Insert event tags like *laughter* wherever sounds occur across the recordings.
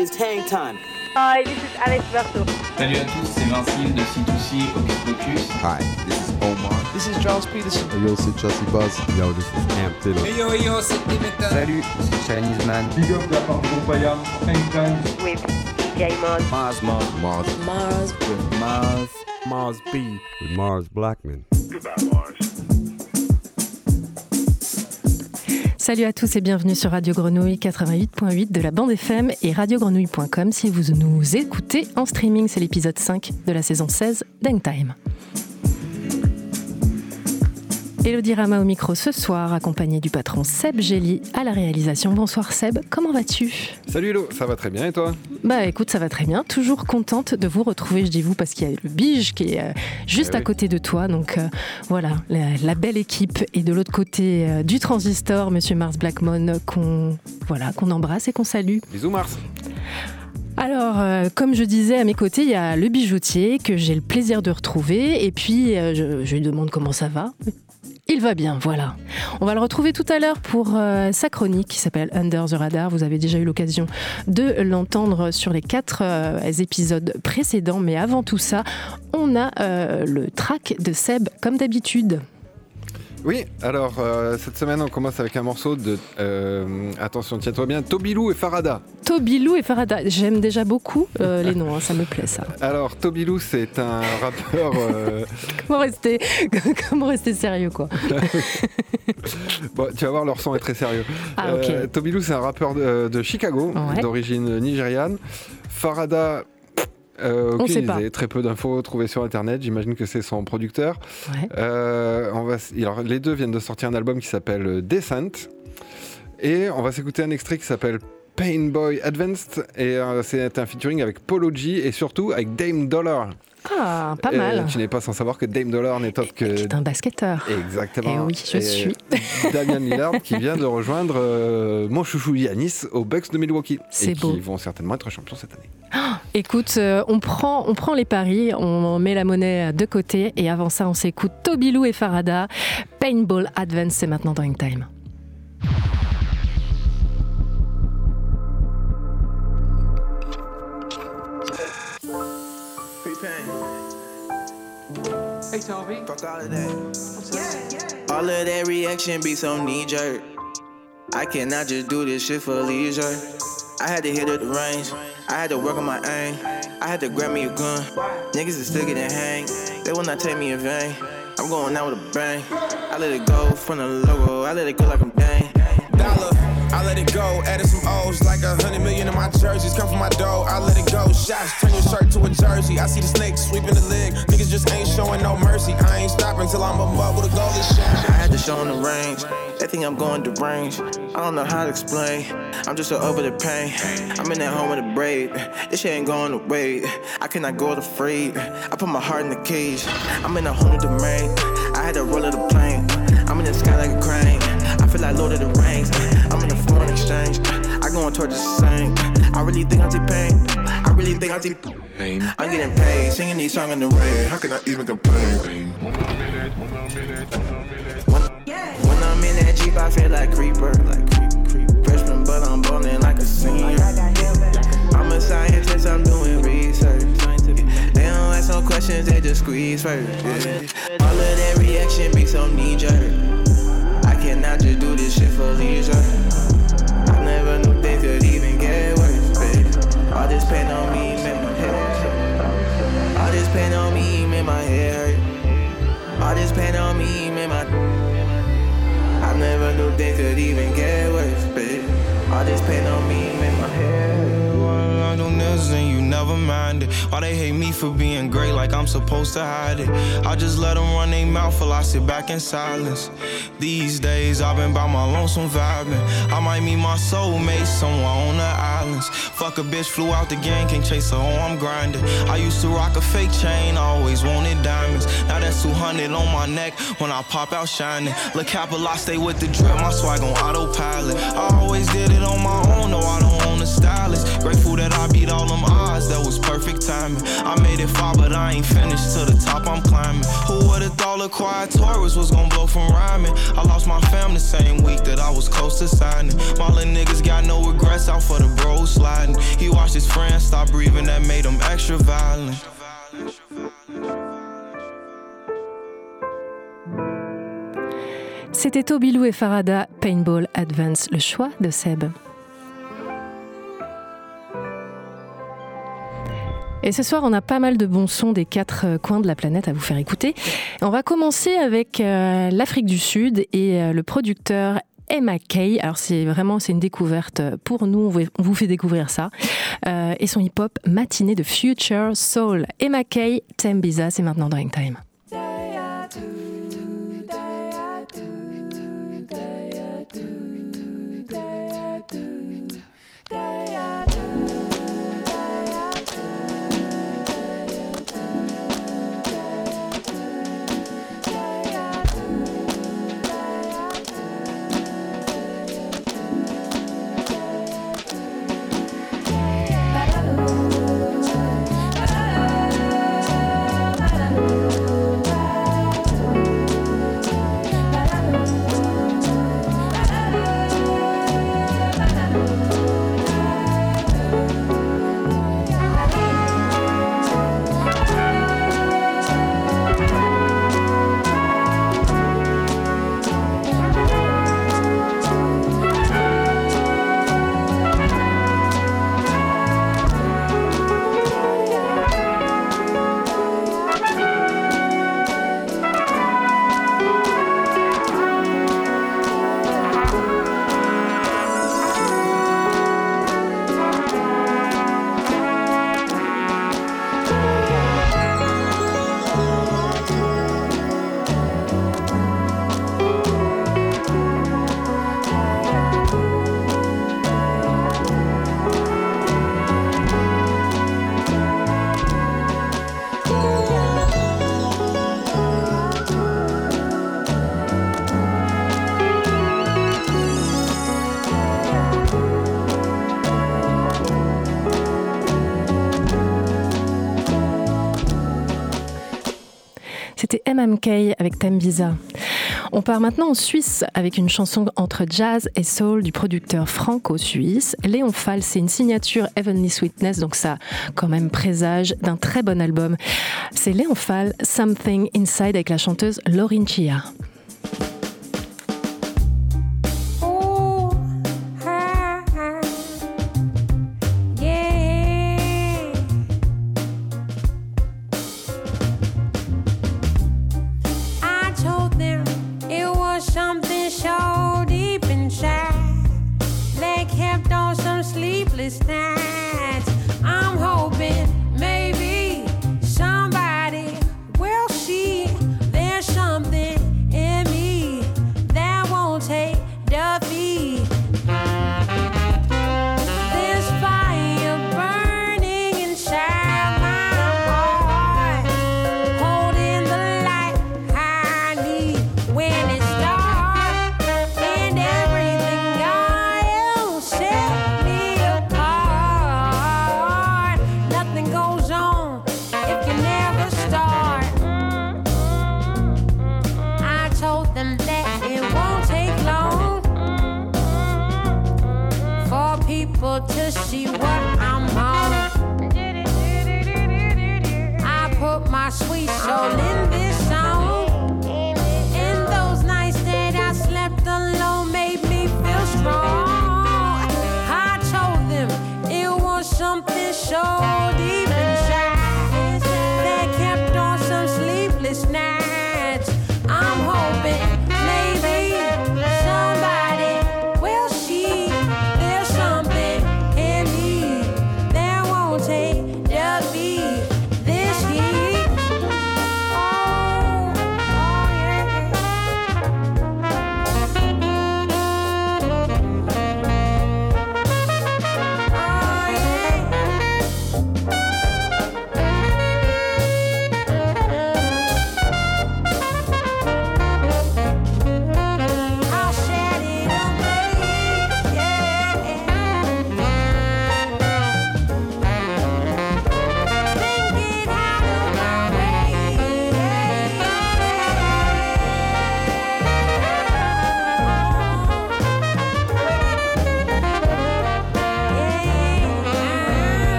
Serious hang time. Hi, this is Alex Berto. Salut à tous, c'est 20Syl de C2C Hocus Pocus. Hi, this is Omar. This is Charles Peterson. Yo, c'est Chelsea Buzz. Yo, this is Cam Taylor. Hey yo, yo, c'est Dimitra. Salut, c'est Chinese Man. Big up la part de Groupaya, Hangtime. With DJ Mars. Mars, Mars, Mars. Mars. With Mars. Mars B. With Mars Blackmon. Goodbye, Mars. Salut à tous et bienvenue sur Radio Grenouille 88.8 de la bande FM et radiogrenouille.com si vous nous écoutez en streaming. C'est l'épisode 5 de la saison 16 d'Hangtime. Elodie Rama au micro ce soir, accompagnée du patron Seb Gély à la réalisation. Bonsoir Seb, comment vas-tu? Salut Hello, ça va très bien et toi? Bah écoute, ça va très bien. Toujours contente de vous retrouver, je dis vous, parce qu'il y a le Bige qui est euh, juste Eh à oui. côté de toi. Donc euh, voilà, la, la belle équipe. Et de l'autre côté euh, du transistor, Monsieur Mars Blackmon, qu'on voilà, qu'on embrasse et qu'on salue. Bisous Mars. Alors, euh, comme je disais, à mes côtés, il y a le bijoutier que j'ai le plaisir de retrouver. Et puis, euh, je, je lui demande comment ça va. Va bien, voilà. On va le retrouver tout à l'heure pour euh, sa chronique qui s'appelle Under the Radar. Vous avez déjà eu l'occasion de l'entendre sur les quatre euh, épisodes précédents. Mais avant tout ça, on a euh, le track de Seb, comme d'habitude. Oui, alors euh, cette semaine on commence avec un morceau de, euh, attention tiens-toi bien, Tobilou et Farada. Tobilou et Farada. J'aime déjà beaucoup euh, *laughs* les noms, hein, ça me plaît ça. Alors Tobilou c'est un rappeur, *laughs* Comment rester, *laughs* comment rester sérieux, quoi? Bon, tu vas voir leur son est très sérieux. Ah, Tobilou c'est un rappeur de, de Chicago, Ouais. d'origine nigériane. Farada... Euh, On aucune sait pas. très peu d'infos trouvées sur internet, j'imagine que c'est son producteur. Ouais. Euh, on va, alors, les deux viennent de sortir un album qui s'appelle euh, Descent. Et on va s'écouter un extrait qui s'appelle Pain Boy Advanced. Et euh, c'est un featuring avec Polo G et surtout avec Dame Dollar. Ah, pas Et mal. tu n'es pas sans savoir que Dame Dollar n'est autre que. C'est un basketteur. Exactement. Eh oui, je Et suis. *laughs* Damian Lillard qui vient de rejoindre euh, mon chouchou Yanis aux Bucks de Milwaukee. C'est et beau. qui vont certainement être champions cette année. Écoute, euh, on, prend, on prend les paris, on met la monnaie de côté et avant ça, on s'écoute Tobilou et Farada. Paintball Advance, c'est maintenant Drink Time. Hey Toby. Fuck all of that. All of that reaction be so knee jerk. I cannot just do this shit for leisure. I had to hit at the range. I had to work on my aim. I had to grab me a gun. Niggas is still it and hang. They will not take me in vain. I'm going out with a bang. I let it go from the logo. I let it go like I'm dang. Dollar. I let it go, added some O's like a hundred million in my jerseys. Come from my dough, I let it go. Shots, turn your shirt to a jersey. I see the snakes sweeping the leg. Just ain't showing no mercy. I ain't stopping till I'm above with a golden shot. I had to show 'em the range. They think I'm going to range. I don't know how to explain. I'm just so over the pain. I'm in that home with a braid. This shit ain't going away. I cannot go to free. I put my heart in the cage. I'm in a whole new domain. I had to roll of the plane. I'm in the sky like a crane. I feel like Lord of the Rings. I'm in the foreign exchange. I going towards the same. I really think I take pain. I really think I take pain. I'm getting paid, singing these songs in the rain. How can I even complain? When, when I'm in that Jeep, I feel like creeper. Like creep, creep. Freshman, but I'm ballin' like a senior. I'm a scientist, I'm doing research. They don't ask no questions, they just squeeze first. yeah. All of that reaction be so knee jerk. I cannot just do this shit for leisure. I never knew things could even get worse, baby. All this pain on me pain on me make my hurt. All this pain on me make my. I never knew things could even get worse, baby. All this pain on me make my head I you never mind it. Why they hate me for being great like I'm supposed to hide it? I just let them run their mouth while I sit back in silence. These days I've been by my lonesome vibing. I might meet my soulmate somewhere on the islands. Fuck a bitch, flew out the gang, can't chase her, oh I'm grinding. I used to rock a fake chain, always wanted diamonds. Now that's 200 on my neck when I pop out shining. Look, Capital, I stay with the drip, my swag on autopilot. I always did it on my own, no, I don't own a stylist. Grateful that I beat all them odds, that was perfect timing. I made it far, but I ain't finished. To the top, I'm climbing. Who would've thought a quiet Taurus was gonna blow from rhyming? I lost my fam the same week that I was close to signing. My little niggas got no regrets out for the bros sliding. He watched his friends stop breathing, that made him extra violent. C'était Tobilou et Farada, Paintball Advance, le choix de Seb. Et ce soir, on a pas mal de bons sons des quatre euh, coins de la planète à vous faire écouter. On va commencer avec euh, l'Afrique du Sud et euh, le producteur Emma Kay. Alors c'est vraiment c'est une découverte pour nous. On vous- fait découvrir ça et son hip-hop matinée de Future Soul. Emma Kay, Tembiza, c'est maintenant Drink Time. On part maintenant en Suisse avec une chanson entre jazz et soul du producteur franco-suisse. Léon Fall, c'est une signature Heavenly Sweetness, donc ça quand même présage d'un très bon album. C'est Léon Fall, Something Inside avec la chanteuse Laurin Chia.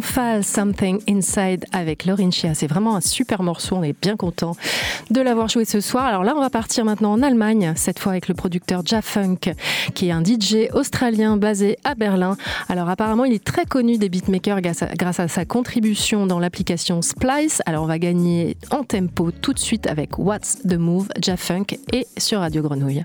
Something Inside avec Laurine Chia. C'est vraiment un super morceau, on est bien content de l'avoir joué ce soir. Alors là, on va partir maintenant en Allemagne, cette fois avec le producteur Jafunk, qui est un DJ australien basé à Berlin. Alors apparemment, il est très connu des beatmakers grâce à sa contribution dans l'application Splice. Alors on va gagner en tempo tout de suite avec What's the Move, Jafunk et sur Radio Grenouille.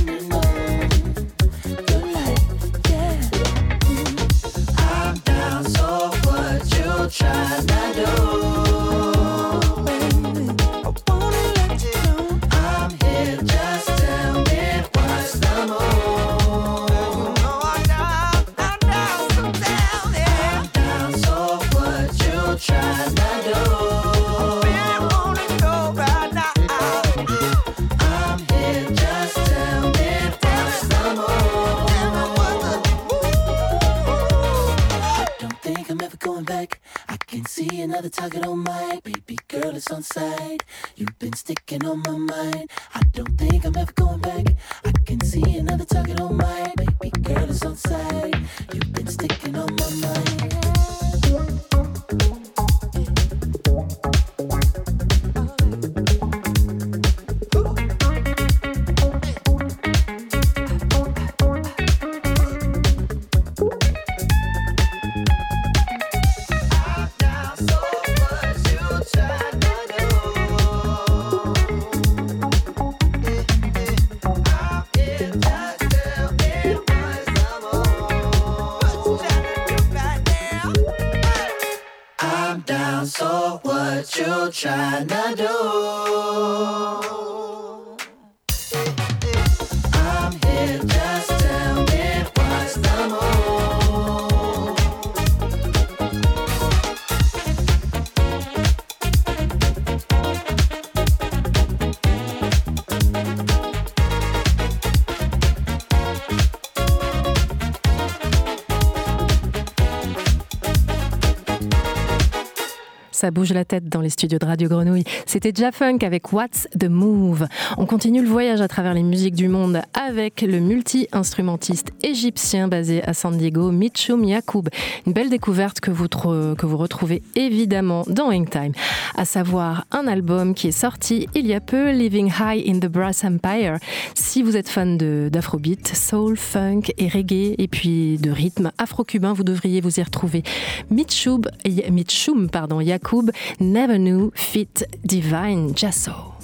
ça bouge la tête dans les studios de Radio Grenouille. C'était Funk avec What's the Move. On continue le voyage à travers les musiques du monde avec le multi-instrumentiste égyptien basé à San Diego, Mitchum Yacoub. Une belle découverte que vous, que vous retrouvez évidemment dans Hangtime, à savoir un album qui est sorti il y a peu, Living High in the Brass Empire. Si vous êtes fan d'afrobeat, soul, funk et reggae, et puis de rythme afro-cubain, vous devriez vous y retrouver. Mitchum pardon, Yacoub, Never Knew Fit Divine Jasso.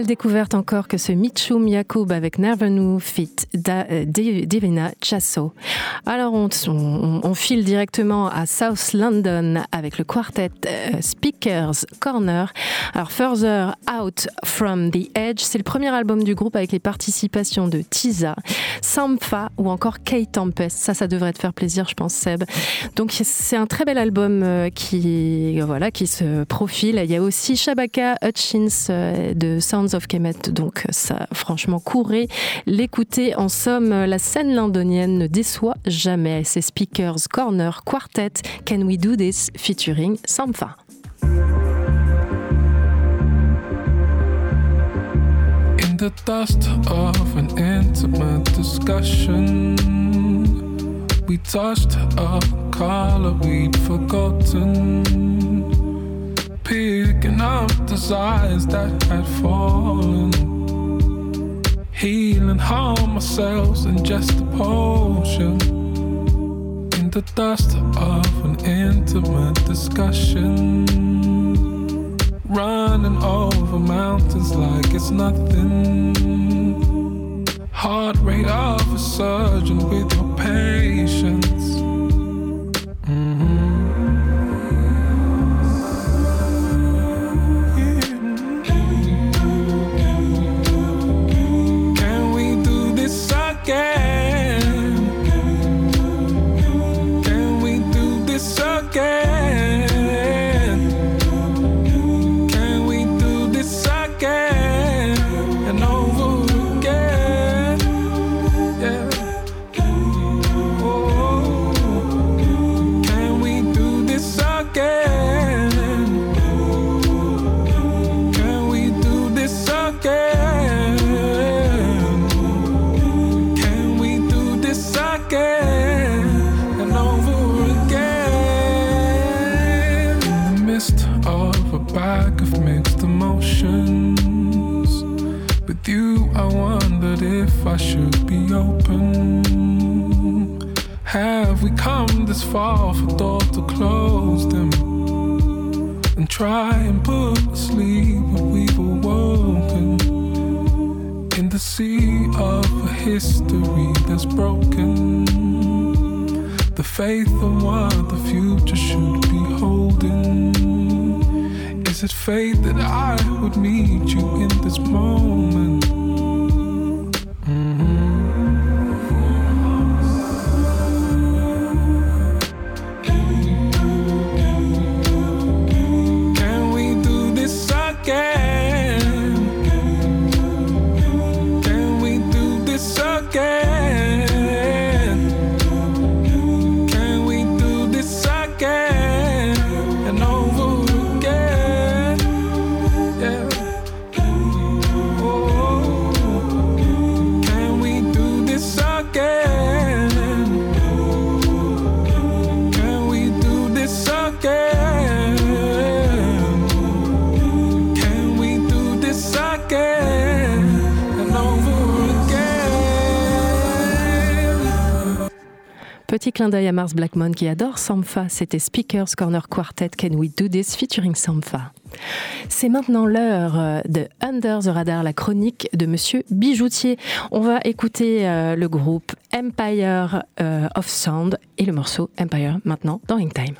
Belle découverte encore que ce Mitchum Yacoub avec Nervenu Fit euh, Di- Divina Chasso. Alors on, file directement à South London avec le quartet euh, Speakers Corner. Alors Further Out from the Edge, c'est le premier album du groupe avec les participations de Tiza, Sampha ou encore Kate Tempest. Ça, ça devrait te faire plaisir, je pense, Seb. Donc c'est un très bel album euh, qui, voilà, qui se profile. Il y a aussi Shabaka Hutchins de Sounds of Kemet. Donc ça, franchement, courez l'écouter. En somme, la scène londonienne ne déçoit jamais. C'est Speakers Corner Quartet Can We Do This featuring Sampha. In the dust of an intimate discussion, we touched a color we'd forgotten. Picking up the desires that had fallen. Healing harm ourselves in just a potion. In the dust of an intimate discussion. Running over mountains like it's nothing. Heart rate of a surgeon with your patience. Again? Can we do this again? Far for doors to close them? and try and put sleep what we've awoken in the sea of a history that's broken. The faith of what the future should be holding. Is it fate that I would meet you in this moment? Petit clin d'œil à Mars Blackmon qui adore Sampha. C'était Speakers Corner Quartet Can We Do This featuring Sampha. C'est maintenant l'heure euh, de Under the Radar, la chronique de Monsieur Bijoutier. On va écouter euh, le groupe Empire euh, of Sound et le morceau Empire maintenant dans Time.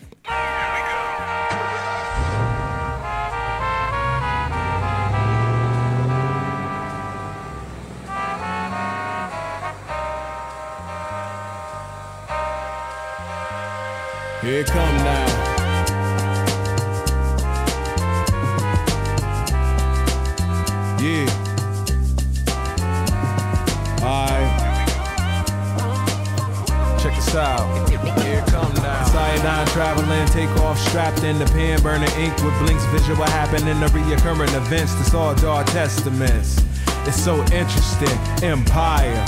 Here it come now. Yeah. Alright. Check this out. Here come now. Cyanide traveling, take off strapped in the pen, burning ink with blinks. Visual what happened in the reoccurring events. This all dark testaments. It's so interesting. Empire.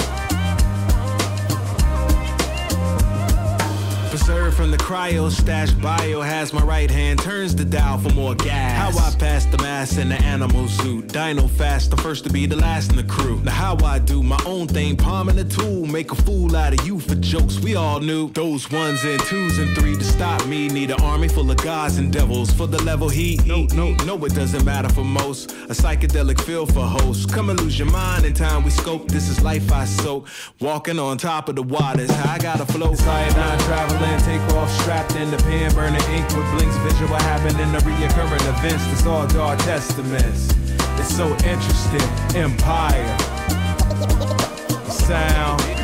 From the cryo stash bio has my right hand turns the dial for more gas. How I pass the mass in the animal zoo. Dino fast, the first to be the last in the crew. Now how I do my own thing, palming the tool, make a fool out of you for jokes. We all knew those ones and twos and three to stop me. Need an army full of gods and devils for the level he. No, no, no, it doesn't matter for most. A psychedelic feel for hosts. Come and lose your mind in time we scope. This is life I soak. Walking on top of the waters. I gotta float. Cyanide traveling, take off strapped in the pen, burning ink with blinks. Visual what happened in the reoccurring events. This all dark testaments. It's so interesting. Empire. Sound.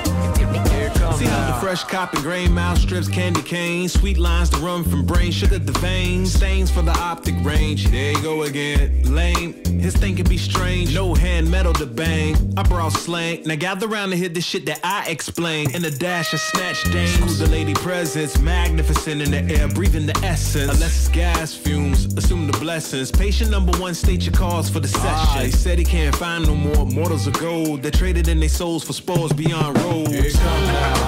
See how the fresh cop and grain mouse strips candy cane, sweet lines to run from brain, sugar the veins, stains for the optic range. There you go again, lame. His thing can be strange, no hand metal to bang. I brought slang, now gather round to hear the shit that I explain. In a dash of snatch dames, School the lady presence, magnificent in the air, breathing the essence. Unless it's gas fumes, assume the blessings. Patient number one, state your cause for the session. he said he can't find no more mortals of gold. They traded in their souls for spoils beyond roads. Here come now.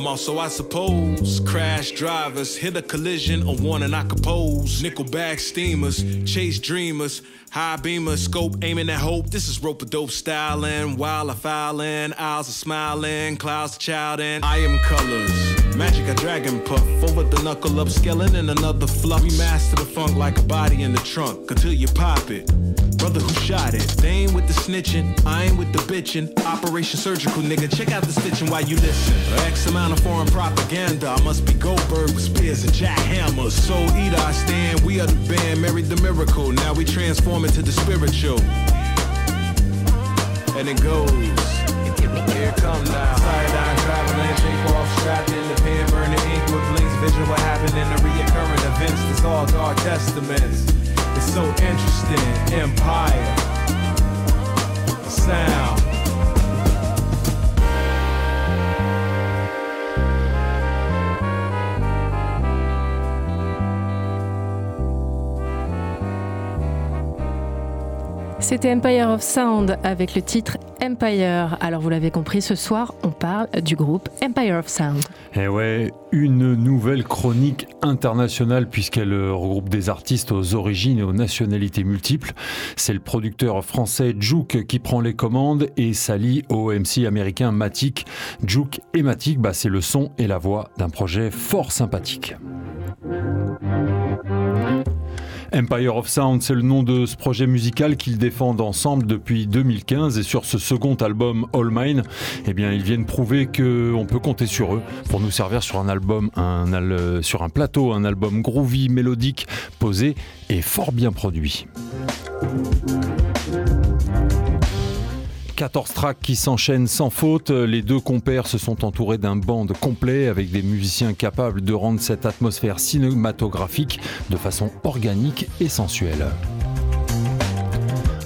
I'm also, I suppose, crash drivers, hit a collision, a warning I compose. Nickelback steamers, chase dreamers, high beamer, scope aiming at hope. This is rope a dope styling, while I filing, eyes are smiling, clouds are childing. I am colors, magic a dragon puff, over the knuckle upscaling in another fluff. We master the funk like a body in the trunk until you pop it. Brother who shot it, they ain't with the snitching, I ain't with the bitching. Operation surgical, nigga, check out the stitching while you listen. X amount of foreign propaganda, I must be Goldberg with spears and jackhammers. So either I stand, we are the band, married the miracle. Now we transform into the spiritual. And it goes. Here come now. Sideline traveling, take off, strapped in the ink with blinks. Vision what happened in the reoccurring events. It's all dark testaments. It's so interesting. Empire. C'était Empire of Sound avec le titre Empire. Alors vous l'avez compris, ce soir on parle du groupe Empire of Sound. Eh ouais, une nouvelle chronique internationale puisqu'elle regroupe des artistes aux origines et aux nationalités multiples. C'est le producteur français Juke qui prend les commandes et s'allie au MC américain Matic. Juke et Matic, bah, c'est le son et la voix d'un projet fort sympathique. Empire of Sound, c'est le nom de ce projet musical qu'ils défendent ensemble depuis 2015 et sur ce second album All Mine, eh bien ils viennent prouver qu'on peut compter sur eux pour nous servir sur un sur un plateau, un album groovy, mélodique, posé et fort bien produit. 14 tracks qui s'enchaînent sans faute. Les deux compères se sont entourés d'un band complet avec des musiciens capables de rendre cette atmosphère cinématographique de façon organique et sensuelle.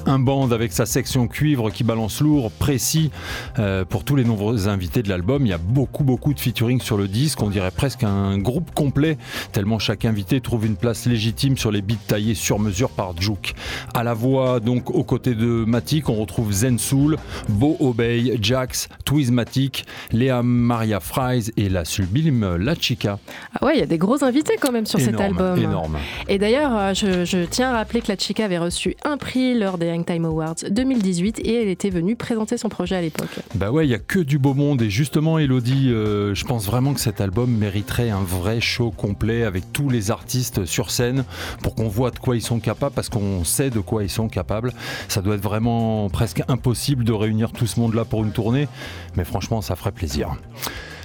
Un band avec sa section cuivre qui balance lourd, précis. Euh, pour tous les nombreux invités de l'album, il y a beaucoup beaucoup de featuring sur le disque. On dirait presque un groupe complet, tellement chaque invité trouve une place légitime sur les beats taillés sur mesure par Juke. À la voix, donc aux côtés de Matic, on retrouve Zen Soul, Bo Obey, Jax, Twizmatic, Léa Maria Fries et la sublime La Chica. Ah ouais, il y a des gros invités quand même sur cet album. énorme. Et d'ailleurs, euh, je, je tiens à rappeler que la Chica avait reçu un prix lors des Hangtime Awards 2018 et elle était venue présenter son projet à l'époque. Bah ouais, il y a que du beau monde et justement Elodie, euh, je pense vraiment que cet album mériterait un vrai show complet avec tous les artistes sur scène pour qu'on voit de quoi ils sont capables parce qu'on sait de quoi ils sont capables. Ça doit être vraiment presque impossible de réunir tout ce monde là pour une tournée, mais franchement ça ferait plaisir.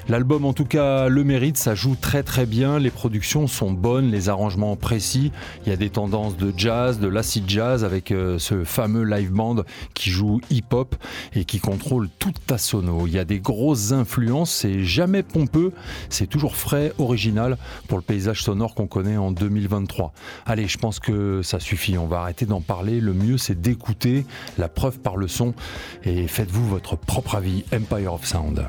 L'album en tout cas le mérite, ça joue très très bien, les productions sont bonnes, les arrangements précis, il y a des tendances de jazz, de l'acid jazz avec euh, ce fameux live band qui joue hip-hop et qui contrôle toute ta sono. Il y a des grosses influences, c'est jamais pompeux, c'est toujours frais, original pour le paysage sonore qu'on connaît en 2023. Allez, je pense que ça suffit, on va arrêter d'en parler, le mieux c'est d'écouter la preuve par le son et faites-vous votre propre avis, Empire of Sound.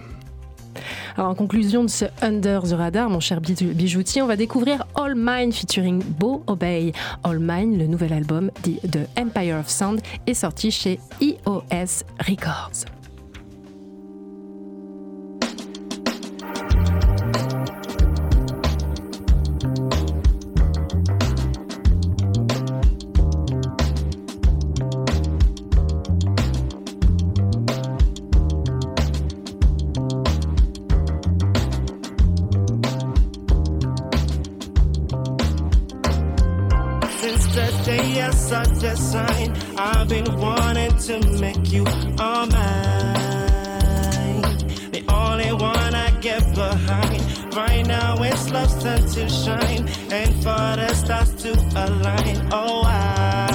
Alors en conclusion de ce Under the Radar, mon cher bijou- bijoutier, on va découvrir All Mine featuring Bo Obey. All Mine, le nouvel album de Empire of Sound, est sorti chez EOS Records. I've been wanting to make you all mine. The only one I get behind. Right now it's love's time to shine, and for the stars to align. Oh, I,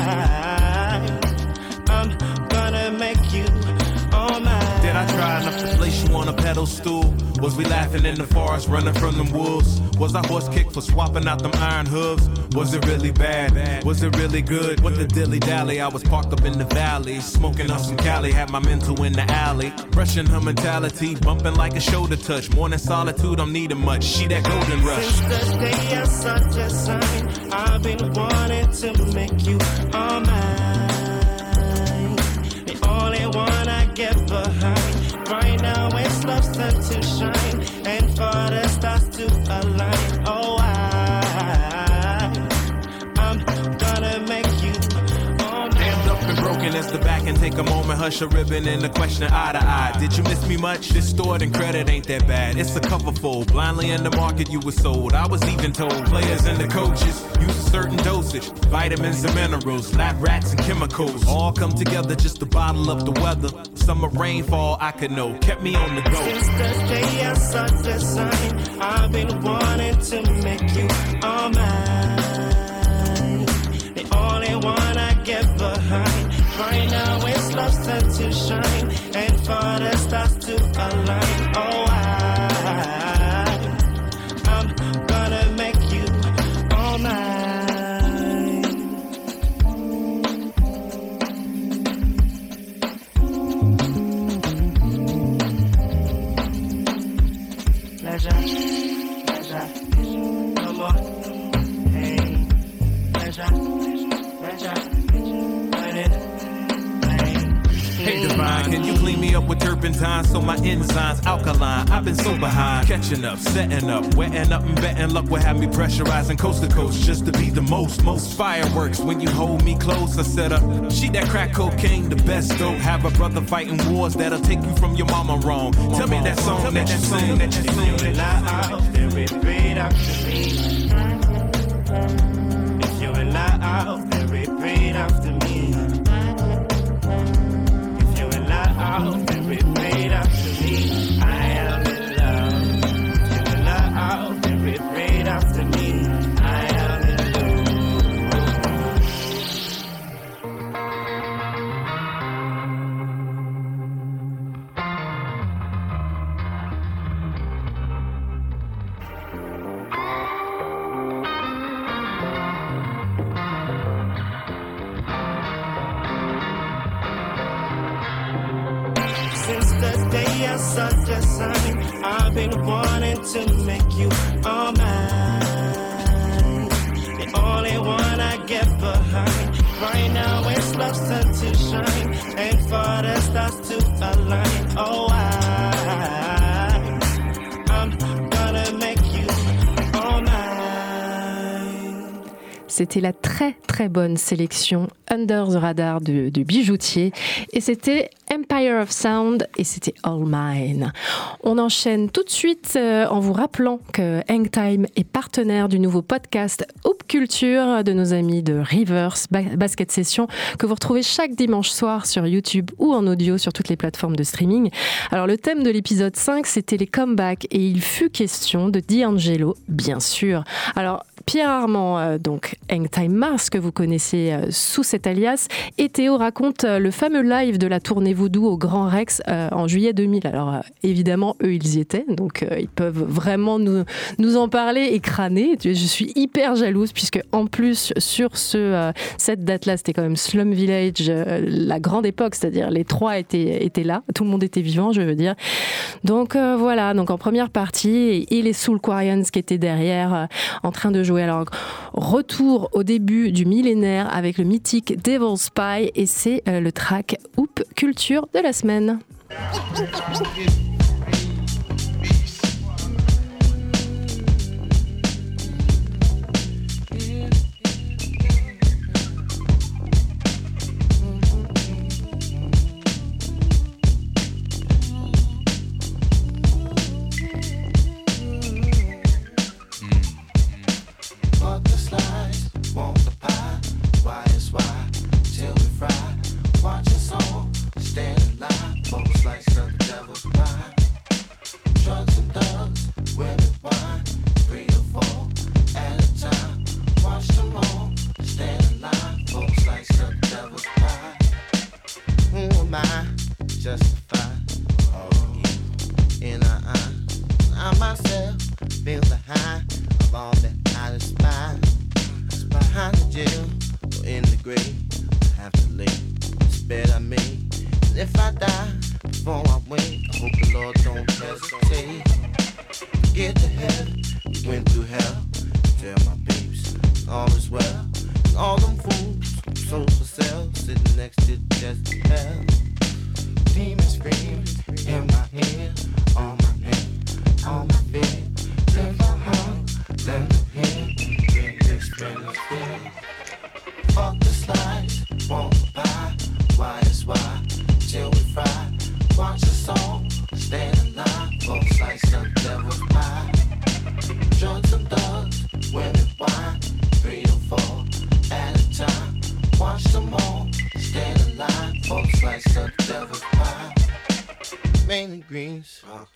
mine. I try enough to place you on a pedestal? Was we laughing in the forest, running from them wolves? Was I horse kicked for swapping out them iron hooves? Was it really bad? Was it really good? What the dilly dally? I was parked up in the valley, smoking on some Cali, had my mental in the alley. Brushing her mentality, bumping like a shoulder touch. Morning solitude, I'm needing much. She that golden rush. Since the day I saw the sign, I've been wanting to make you all mine. The only one I get behind. To shine, step back and take a moment, hush a ribbon and a question eye to eye. Did you miss me much? This stored in credit ain't that bad. It's a cover full. Blindly in the market, you were sold. I was even told players and the coaches use a certain dosage. Vitamins and minerals, lab rats and chemicals. All come together just to bottle up the weather. Summer rainfall, I could know. Kept me on the go. Since the day I saw the sign, I've been wanting to make you all mine. Only one I get behind. Right now it's love's time to shine, and for the stars to align. Oh, I, with turpentine so my enzymes alkaline? I've been so behind, catching up, setting up, wetting up and betting luck will have me pressurizing coast to coast just to be the most, most fireworks when you hold me close. I set up, she that crack cocaine, the best dope. Have a brother fighting wars that'll take you from your mama wrong. Tell me that song that you sing, that you sing, that you there, repeat after me. If you out there, repeat after me. If you Right now it's love's time to shine, and for the stars to align. Oh, C'était la très très bonne sélection Under the Radar de, Bijoutier et c'était Empire of Sound et c'était All Mine. On enchaîne tout de suite euh, en vous rappelant que Hangtime est partenaire du nouveau podcast Hoop Culture de nos amis de Rivers Ba- Basket Session que vous retrouvez chaque dimanche soir sur YouTube ou en audio sur toutes les plateformes de streaming. Alors le thème de l'épisode 5 c'était les comebacks et il fut question de D'Angelo bien sûr. Alors Pierre Armand, euh, donc Hangtime Mars, que vous connaissez euh, sous cet alias, et Théo raconte euh, le fameux live de la tournée Voodoo au Grand Rex en juillet 2000. Alors évidemment, eux, ils y étaient, donc ils peuvent vraiment nous, nous en parler et crâner. Je suis hyper jalouse, puisque en plus, sur ce, cette date-là, c'était quand même Slum Village, la grande époque, c'est-à-dire les trois étaient, étaient là, tout le monde était vivant, je veux dire. Donc voilà, donc en première partie, et les Soul Quarians qui étaient derrière en train de jouer. Alors retour au début du millénaire avec le mythique Devil's Spy et c'est euh, le track Hoop Culture de la semaine.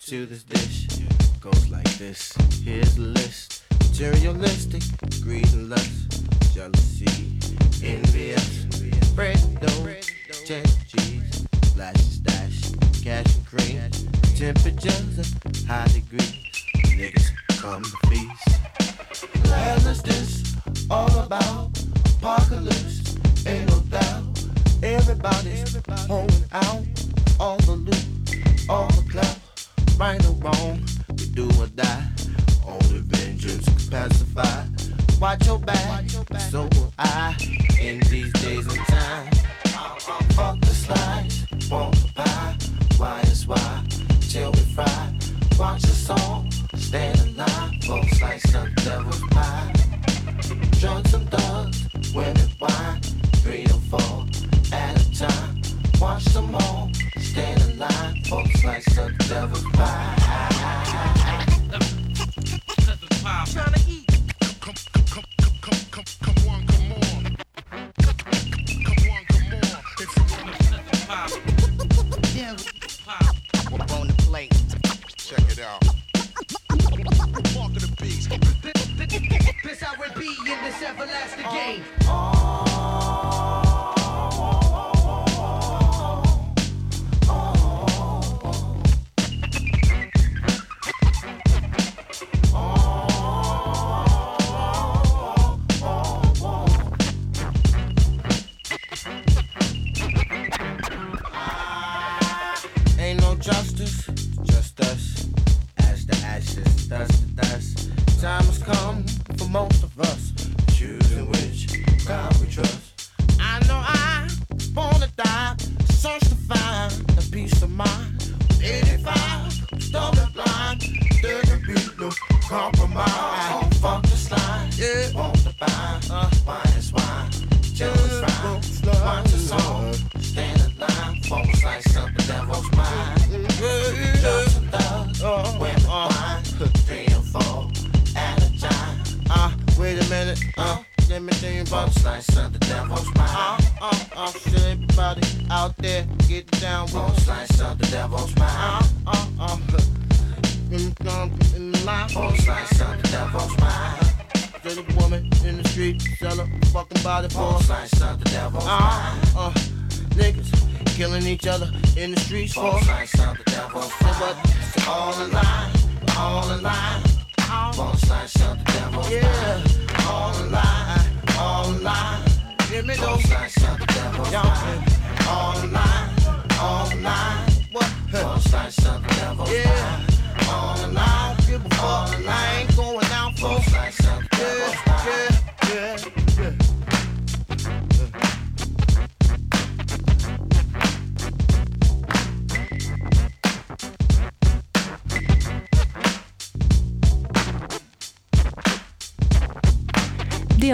to this dish goes like this.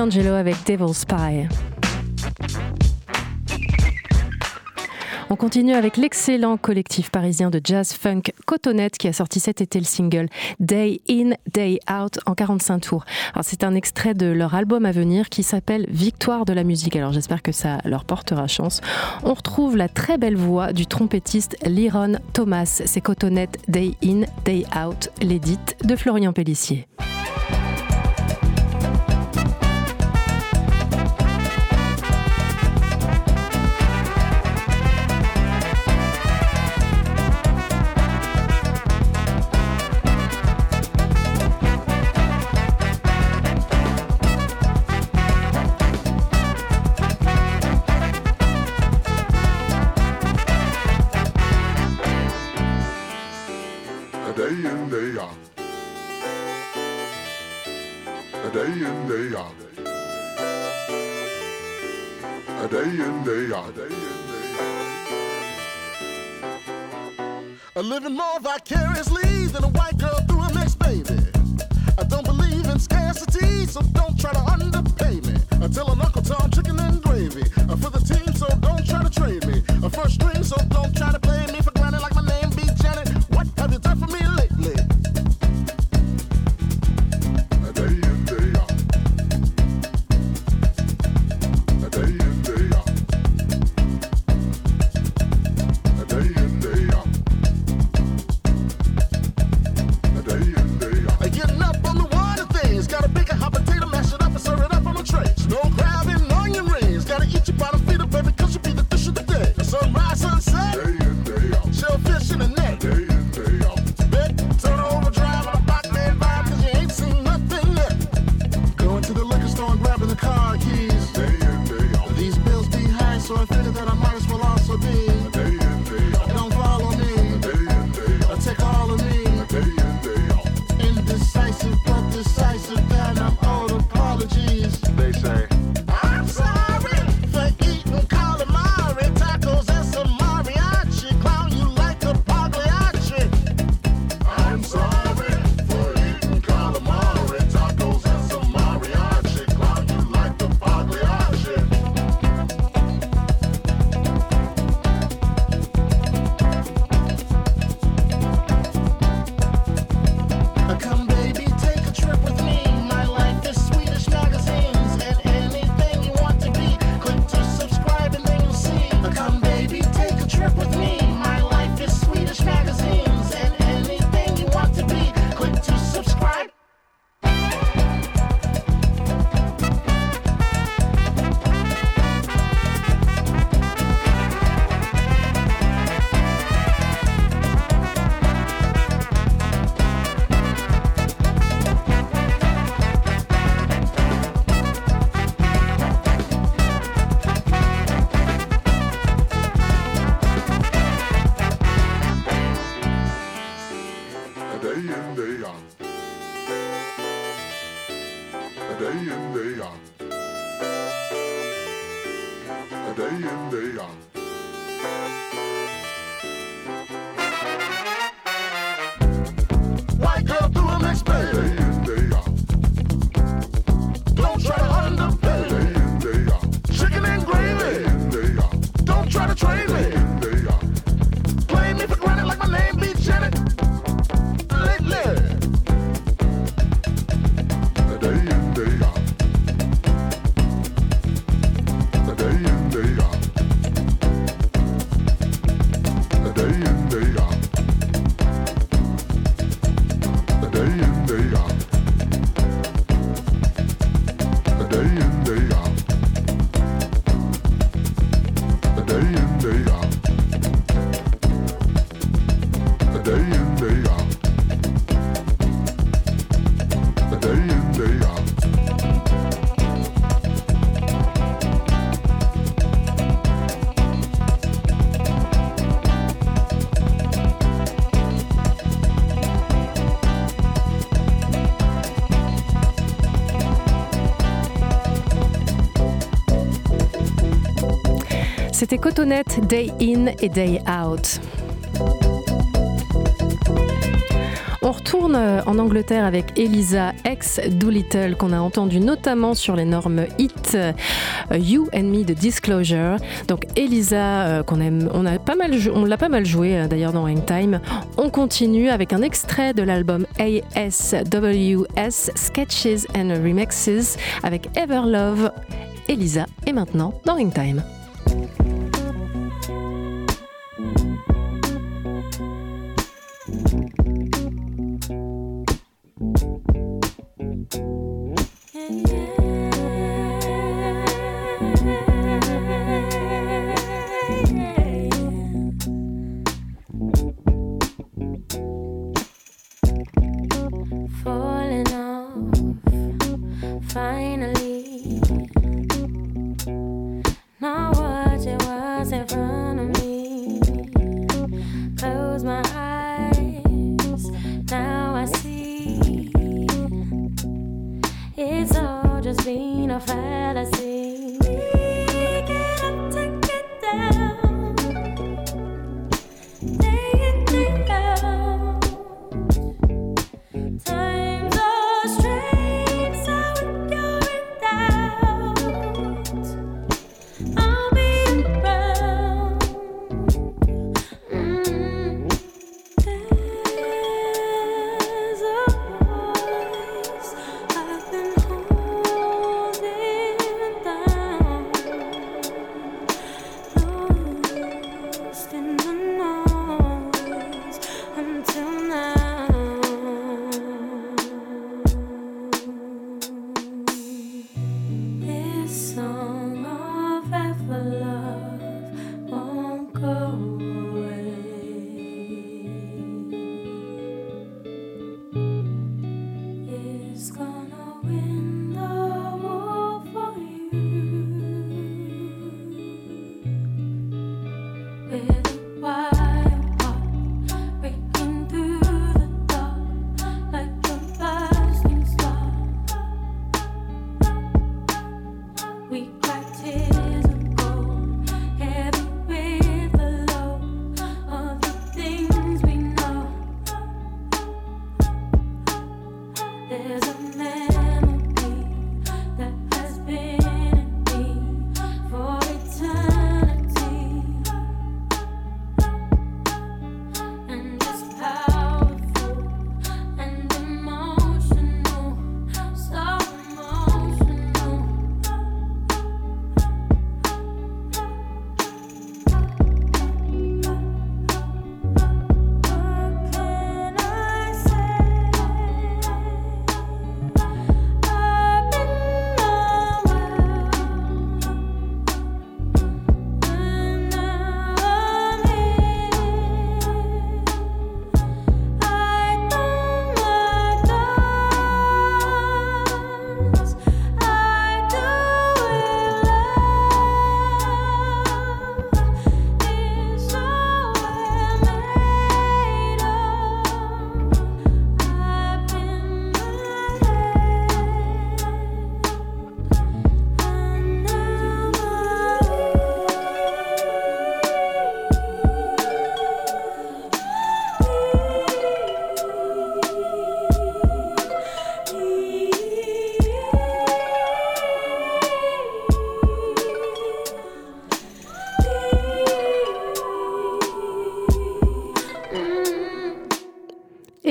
D'Angelo avec Devil's Pie. On continue avec l'excellent collectif parisien de jazz funk Cotonette qui a sorti cet été le single Day In, Day Out en 45 tours. C'est un extrait de leur album à venir qui s'appelle Victoire de la musique. Alors j'espère que ça leur portera chance. On retrouve la très belle voix du trompettiste Liron Thomas. C'est Cotonette Day In, Day Out, l'édite de Florian Pellissier. more vicariously than a white girl through a mixed baby. I don't believe in scarcity, so don't try to underpay me until I'm train. C'était Cotonette, Day In et Day Out. On retourne euh, en Angleterre avec Elisa, ex-Doolittle, qu'on a entendu notamment sur les normes HIT, euh, You and Me de Disclosure. Donc Elisa, euh, qu'on aime, on l'a pas mal, joué d'ailleurs dans Ringtime. On continue avec un extrait de l'album ASWS Sketches and Remixes avec Everlove. Elisa est maintenant dans Ringtime. for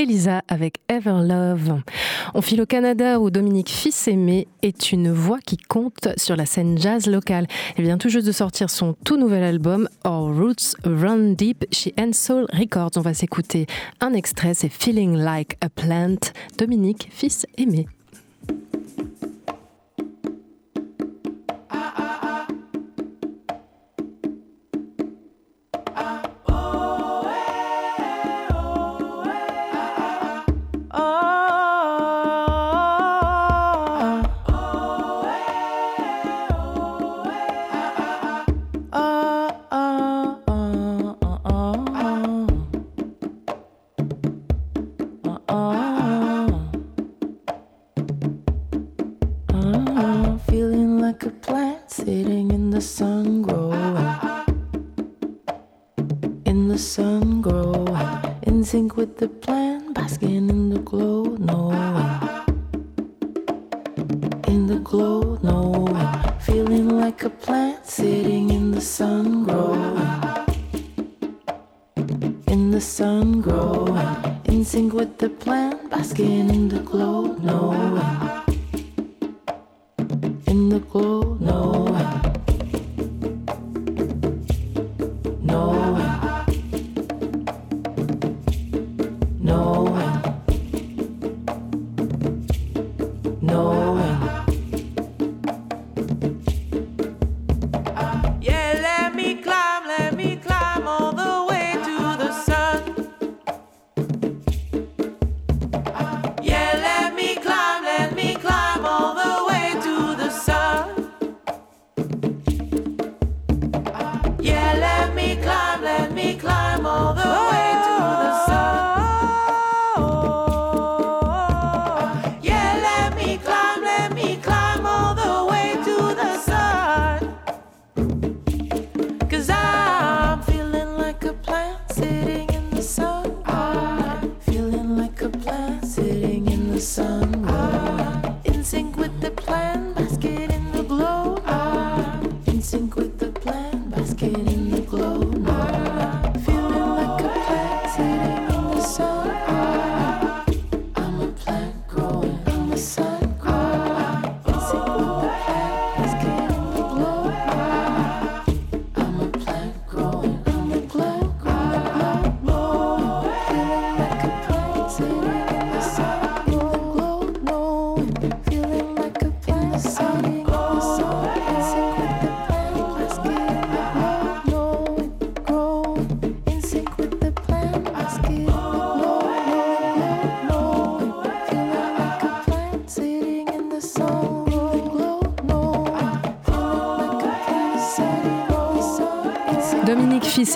Elisa avec Ever Love. On file au Canada où Dominique Fils-Aimé est une voix qui compte sur la scène jazz locale. Elle vient tout juste de sortir son tout nouvel album Our Roots Run Deep chez Soul Records. On va s'écouter un extrait, c'est Feeling Like a Plant. Dominique Fils-Aimé.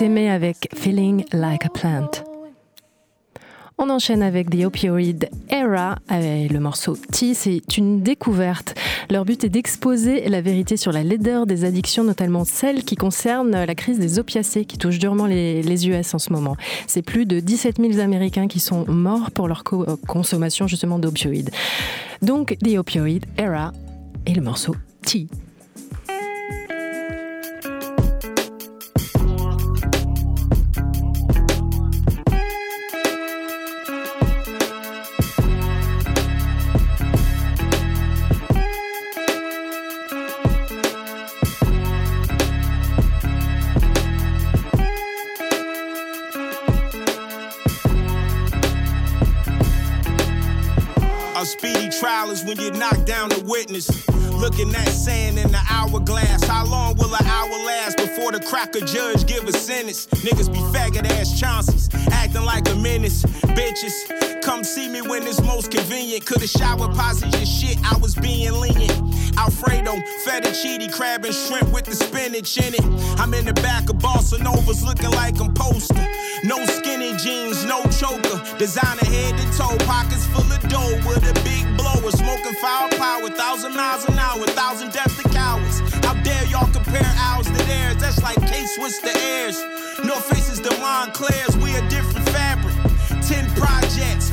Fils-Aimé avec Feeling Like a Plant. On enchaîne avec The Opioid Era, avec le morceau T. C'est une découverte. Leur but est d'exposer la vérité sur la laideur des addictions, notamment celles qui concernent la crise des opiacés qui touche durement les, US en ce moment. C'est plus de 17 000 Américains qui sont morts pour leur euh, consommation justement d'opioïdes. Donc The Opioid Era et le morceau T. when you knock down the witness. Looking at sand in the hourglass. How long will an hour last before the cracker judge give a sentence? Niggas be faggot ass Chauncey's, acting like a menace. Bitches, come see me when it's most convenient. Could've shower posit your shit, I was being lenient. Alfredo, fettuccine, crab and shrimp with the spinach in it. I'm in the back of Bossa Novas looking like I'm poster. No skinny jeans, no choker. Designer head to toe, pockets full of dough with a big blower. Smoking firepower, thousand miles an hour, thousand deaths to cowards. How dare y'all compare ours to theirs? That's like K-Swiss to airs. North Faces to Moncler's, we a different fabric. Ten projects,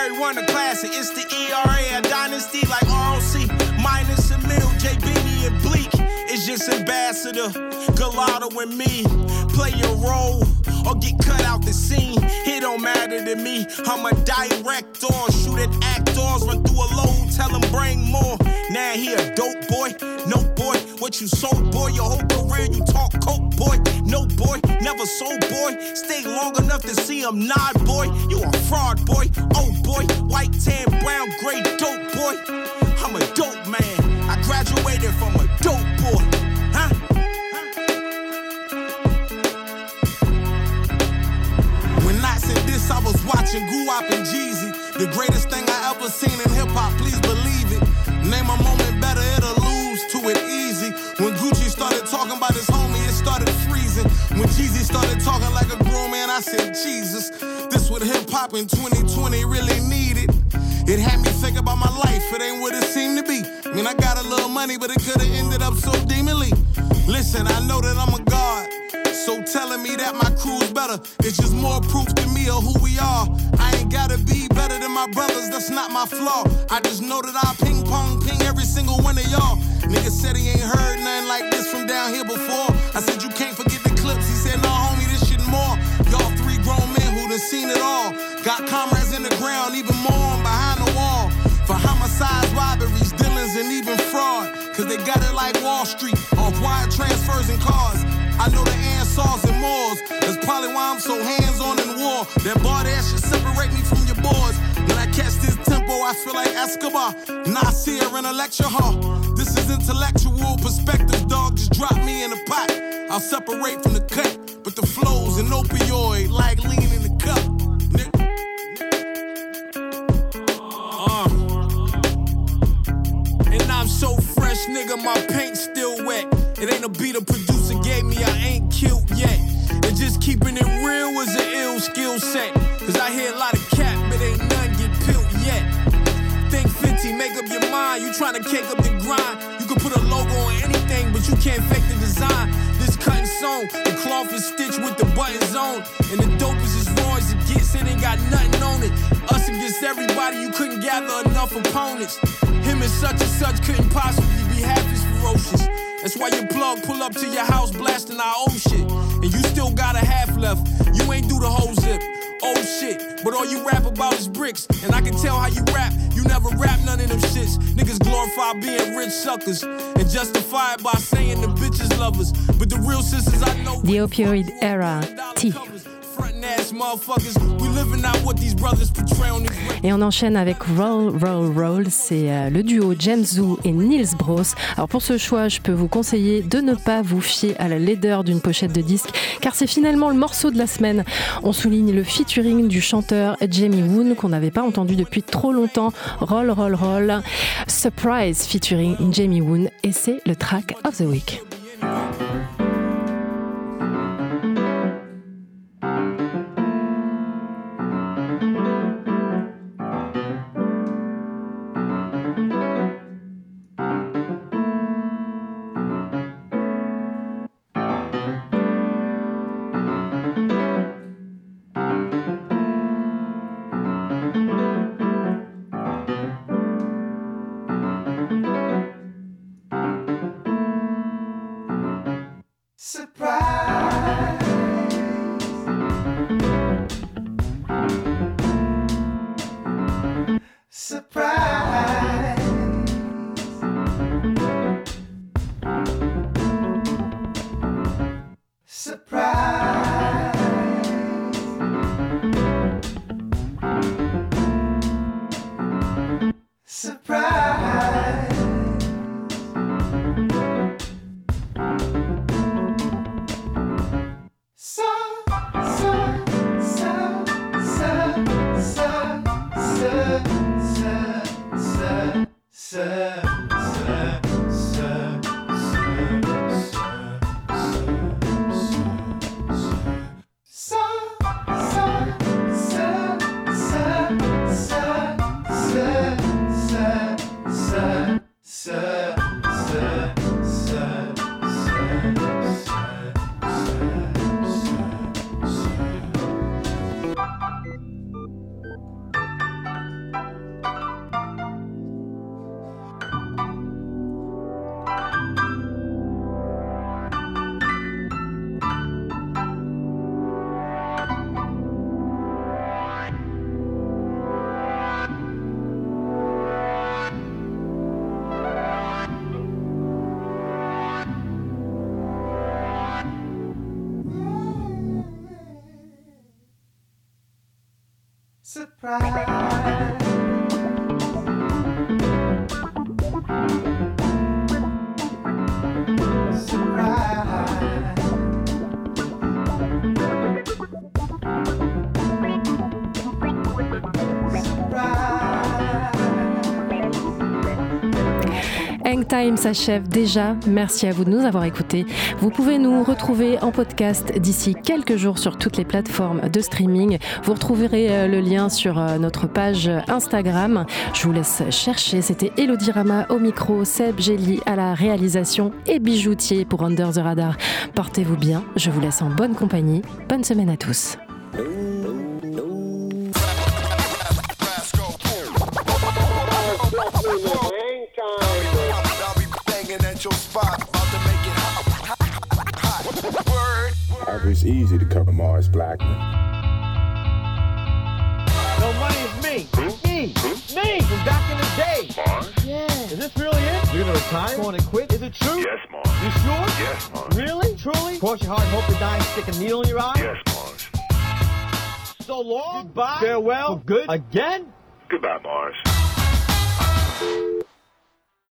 Harry won a classic. It's the ERA, a dynasty like ROC. Minus a mil, J. Beanie and Bleek. It's just ambassador, Galato and me. Play your role. Or get cut out the scene. It don't matter to me. I'm a director, shoot at actors, run through a load, tell them bring more. Now he a dope boy, no boy. What you sold, boy? Your whole career you talk coke, boy. No boy, never sold, boy. Stay long enough to see him nod, boy. You a fraud, boy. Oh boy, white, tan, brown, gray, dope, boy. I'm a dope man. I graduated from a dope boy. Watching Guap and Jeezy. The greatest thing I ever seen in hip hop, please believe it. Name a moment better, it'll lose to it easy. When Gucci started talking about his homie, it started freezing. When Jeezy started talking like a grown man, I said, Jesus, this what hip hop in 2020 really needed. It had me think about my life, it ain't what it seemed to be. I mean, I got a little money, but it could've ended up so demonly. Listen, I know that I'm a god. So telling me that my crew's better, it's just more proof to me of who we are. I ain't gotta be better than my brothers, that's not my flaw. I just know that I ping pong ping every single one of y'all. Nigga said he ain't heard nothing like this from down here before. I said you can't forget the clips. He said, no, homie, this shit more. Y'all three grown men who done seen it all. Got comrades in the ground, even more Homicides, robberies, dealings, and even fraud. Cause they got it like Wall Street, off wire transfers and cars. I know the answers and mores. That's probably why I'm so hands on in war. That bar there should separate me from your boys. When I catch this tempo, I feel like Escobar. Nasir in a lecture hall. This is intellectual perspective, dog. Just drop me in a pot. I'll separate from the cut. But the flow's an opioid, like lean in the cup. Nigga, my paint still wet. It ain't a beat a producer gave me, I ain't killed yet. And just keeping it real was an ill skill set. Cause I hear a lot of cap, but ain't none get peeled yet. Think 50, make up your mind. You tryna cake up the grind. You can put a logo on anything, but you can't fake the design. This cut and sewn, the cloth is stitched with the buttons on. And the dope is as raw as it gets, it ain't got nothing on it. Us against everybody, you couldn't gather enough opponents. Him and such and such couldn't possibly half as ferocious. That's why your plug pull up to your house blasting our old shit. And you still got a half left. You ain't do the whole zip. Oh shit. But all you rap about is bricks. And I can tell how you rap. You never rap none of them shits. Niggas glorify being rich suckers. And justify it by saying the bitches lovers. But the real sisters I know. The Opioid Era, T. Et on enchaîne avec Roll, Roll, Roll. C'est euh, le duo James Zoo et Niels Bros. Alors pour ce choix, je peux vous conseiller de ne pas vous fier à la laideur d'une pochette de disque, car c'est finalement le morceau de la semaine. On souligne le featuring du chanteur Jamie Woon qu'on n'avait pas entendu depuis trop longtemps. Roll, Roll, Roll. Surprise featuring Jamie Woon. Et c'est le track of the week. Hang S'achève déjà. Merci à vous de nous avoir écoutés. Vous pouvez nous retrouver en podcast d'ici quelques jours sur toutes les plateformes de streaming. Vous retrouverez euh, le lien sur euh, notre page Instagram. Je vous laisse chercher. C'était Elodie Rama au micro, Seb Gély à la réalisation et Bijoutier pour Under the Radar. Portez-vous bien. Je vous laisse en bonne compagnie. Bonne semaine à tous. Banging at your spot, about to make it hot. hot. Word. It's easy to cover Mars Blackmon. No money is me. Me. Me from back in the day. Mars? Yeah. Is this really it? You're gonna retire? Going to quit? Is it true? Yes, Mars. You sure? Yes, Mars. Really? Truly? Cross your heart and hope to die and stick a needle in your eye? Yes, Mars. So long. Goodbye. Farewell. For good. Again? Goodbye, Mars.